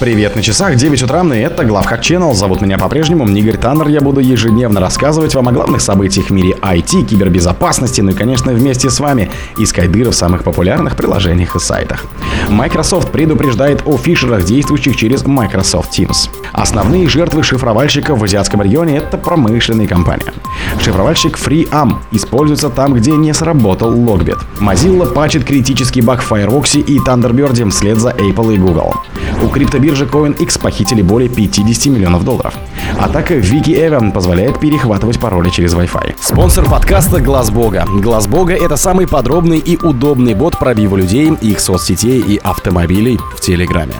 Привет на часах, 9 утра, и это Главхак Channel. Зовут меня по-прежнему Игорь Таннер. Я буду ежедневно рассказывать вам о главных событиях в мире IT, кибербезопасности, ну и, конечно, вместе с вами искать дыры в самых популярных приложениях и сайтах. Microsoft предупреждает о фишерах, действующих через Microsoft Teams. Основные жертвы шифровальщиков в азиатском регионе – это промышленные компании. Шифровальщик FreeARM используется там, где не сработал Logbit. Mozilla пачет критический баг в Firefox и Thunderbird вслед за Apple и Google. У криптобиржи CoinX похитили более 50 миллионов долларов. Атака Вики Эван позволяет перехватывать пароли через Wi-Fi. Спонсор подкаста Глаз Бога. Глаз Бога это самый подробный и удобный бот пробива людей, их соцсетей и автомобилей в Телеграме.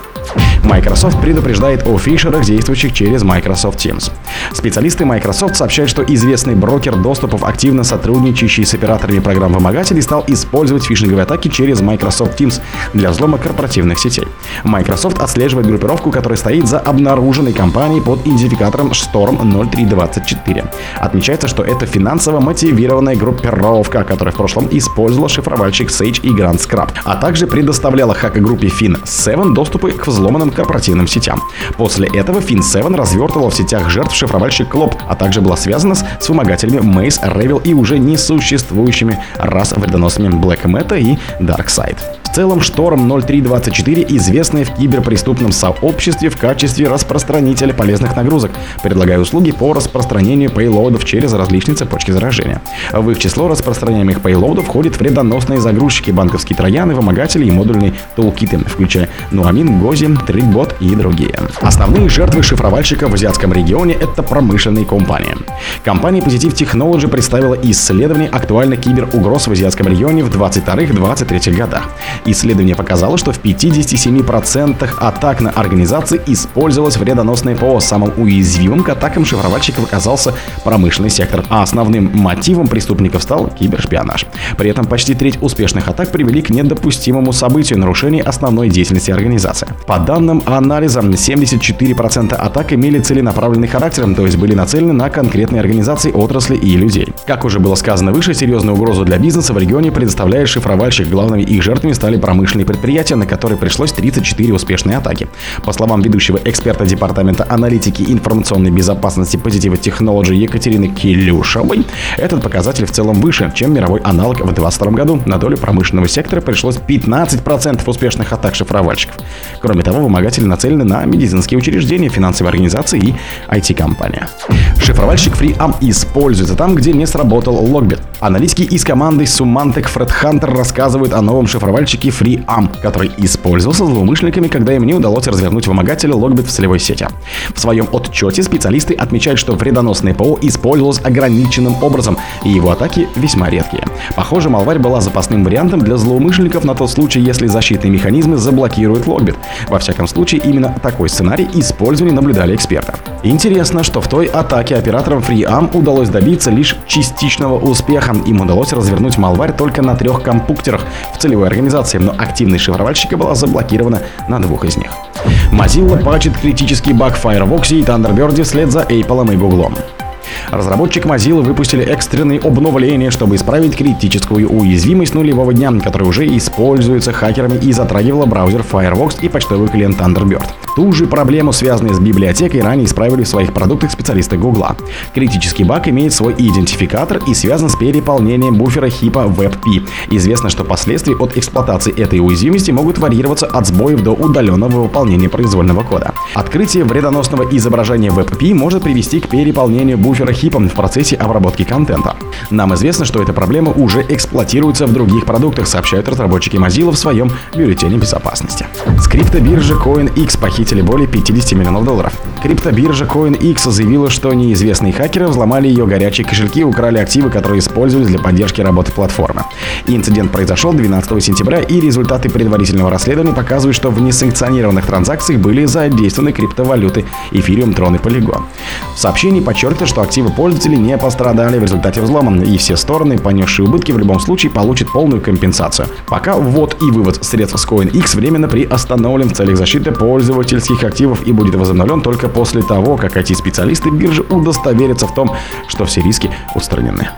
Microsoft предупреждает о фишерах, действующих через Microsoft Teams. Специалисты Microsoft сообщают, что известный брокер доступов, активно сотрудничающий с операторами программ-вымогателей, стал использовать фишинговые атаки через Microsoft Teams для взлома корпоративных сетей. Microsoft отслеживает группировку, которая стоит за обнаруженной компанией под идентификатором Storm 0324. Отмечается, что это финансово мотивированная группировка, которая в прошлом использовала шифровальщик Sage и Grand Scrap, а также предоставляла хак-группе Fin7 доступы к взломанным корпоративным сетям. После этого Fin7 развертывала в сетях жертв шифровальщик Клоп, а также была связана с, с вымогателями Maze, Revil и уже несуществующими раз вредоносными Black Meta и Darkseid. В целом, Шторм 0324 известный в киберпреступном сообществе в качестве распространителя полезных нагрузок, предлагая услуги по распространению пейлоудов через различные цепочки заражения. В их число распространяемых пейлоудов входят вредоносные загрузчики, банковские трояны, вымогатели и модульные тулкиты, включая Нуамин, Гози, Трикбот и другие. Основные жертвы шифровальщика в азиатском регионе — это промышленные компании. Компания Positive Technology представила исследование актуальных киберугроз в азиатском регионе в 22-23 годах. Исследование показало, что в 57% атак на организации использовалось вредоносное ПО. Самым уязвимым к атакам шифровальщиков оказался промышленный сектор, а основным мотивом преступников стал кибершпионаж. При этом почти треть успешных атак привели к недопустимому событию нарушения основной деятельности организации. По данным анализа, 74% атак имели целенаправленный характер, то есть были нацелены на конкретные организации, отрасли и людей. Как уже было сказано выше, серьезную угрозу для бизнеса в регионе предоставляет шифровальщик. Главными их жертвами стали промышленные предприятия, на которые пришлось 34 успешные атаки. По словам ведущего эксперта Департамента аналитики информационной безопасности Positive Technology Екатерины Килюшевой, этот показатель в целом выше, чем мировой аналог в 2022 году. На долю промышленного сектора пришлось 15% успешных атак шифровальщиков. Кроме того, вымогатели нацелены на медицинские учреждения, финансовые организации и IT-компания. Шифровальщик FreeARM используется там, где не сработал Logbit. Аналитики из команды Symantec Fred Hunter рассказывают о новом шифровальщике FreeARM, который использовался злоумышленниками, когда им не удалось развернуть вымогателя Logbit в целевой сети. В своем отчете специалисты отмечают, что вредоносное ПО использовалось ограниченным образом, и его атаки весьма редкие. Похоже, Малварь была запасным вариантом для злоумышленников на тот случай, если защитные механизмы заблокируют Logbit. Во всяком случае, именно такой сценарий использовали наблюдали эксперты. Интересно, что в той атаке операторам FreeARM удалось добиться лишь частичного успеха. Им удалось развернуть Малварь только на трех компьютерах в целевой организации, но активность шифровальщика была заблокирована на двух из них. Mozilla пачет критический баг Firefox и Thunderbird вслед за Apple и Google. Разработчик Mozilla выпустили экстренные обновления, чтобы исправить критическую уязвимость нулевого дня, которая уже используется хакерами и затрагивала браузер Firefox и почтовый клиент Thunderbird. Ту же проблему, связанную с библиотекой, ранее исправили в своих продуктах специалисты Google. Критический баг имеет свой идентификатор и связан с переполнением буфера хипа WebP. Известно, что последствия от эксплуатации этой уязвимости могут варьироваться от сбоев до удаленного выполнения произвольного кода. Открытие вредоносного изображения WebP может привести к переполнению буфера хипом в процессе обработки контента. Нам известно, что эта проблема уже эксплуатируется в других продуктах, сообщают разработчики Mozilla в своем бюллетене безопасности. С криптобиржи CoinX похитили более 50 миллионов долларов. Криптобиржа CoinX заявила, что неизвестные хакеры взломали ее горячие кошельки и украли активы, которые использовались для поддержки работы платформы. Инцидент произошел 12 сентября, и результаты предварительного расследования показывают, что в несанкционированных транзакциях были задействованы криптовалюты Ethereum, Tron и Polygon. В сообщении подчеркнуто, что активы пользователей не пострадали в результате взлома, и все стороны, понесшие убытки, в любом случае получат полную компенсацию. Пока ввод и вывод средств с CoinX временно приостановлен в целях защиты пользовательских активов и будет возобновлен только после того, как IT-специалисты биржи удостоверятся в том, что все риски устранены.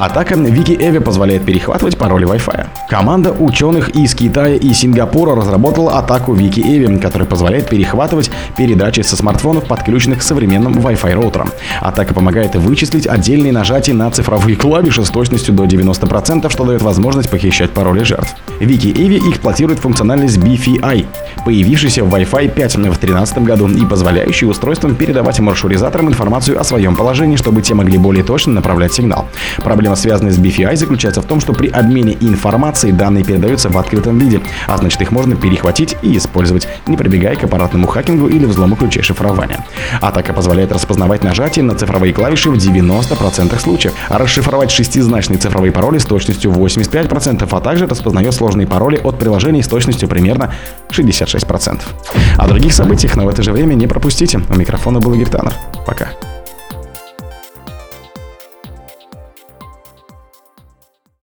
Атака Вики Эви позволяет перехватывать пароли Wi-Fi. Команда ученых из Китая и Сингапура разработала атаку Вики Эви, которая позволяет перехватывать передачи со смартфонов, подключенных к современным Wi-Fi роутерам. Атака помогает вычислить отдельные нажатия на цифровые клавиши с точностью до 90%, что дает возможность похищать пароли жертв. Вики Эви эксплуатирует функциональность BFI, появившийся в Wi-Fi 5 в 2013 году и позволяющий устройствам передавать маршрутизаторам информацию о своем положении, чтобы те могли более точно направлять сигнал. Проблема, связанная с BFI, заключается в том, что при обмене информацией данные передаются в открытом виде, а значит их можно перехватить и использовать, не прибегая к аппаратному хакингу или взлому ключей шифрования. Атака позволяет распознавать нажатия на цифровые клавиши в 90% случаев, а расшифровать шестизначные цифровые пароли с точностью 85%, а также распознает сложные пароли от приложений с точностью примерно 66%. О других событиях, но в это же время не пропустите. У микрофона был Игорь Таннер. Пока.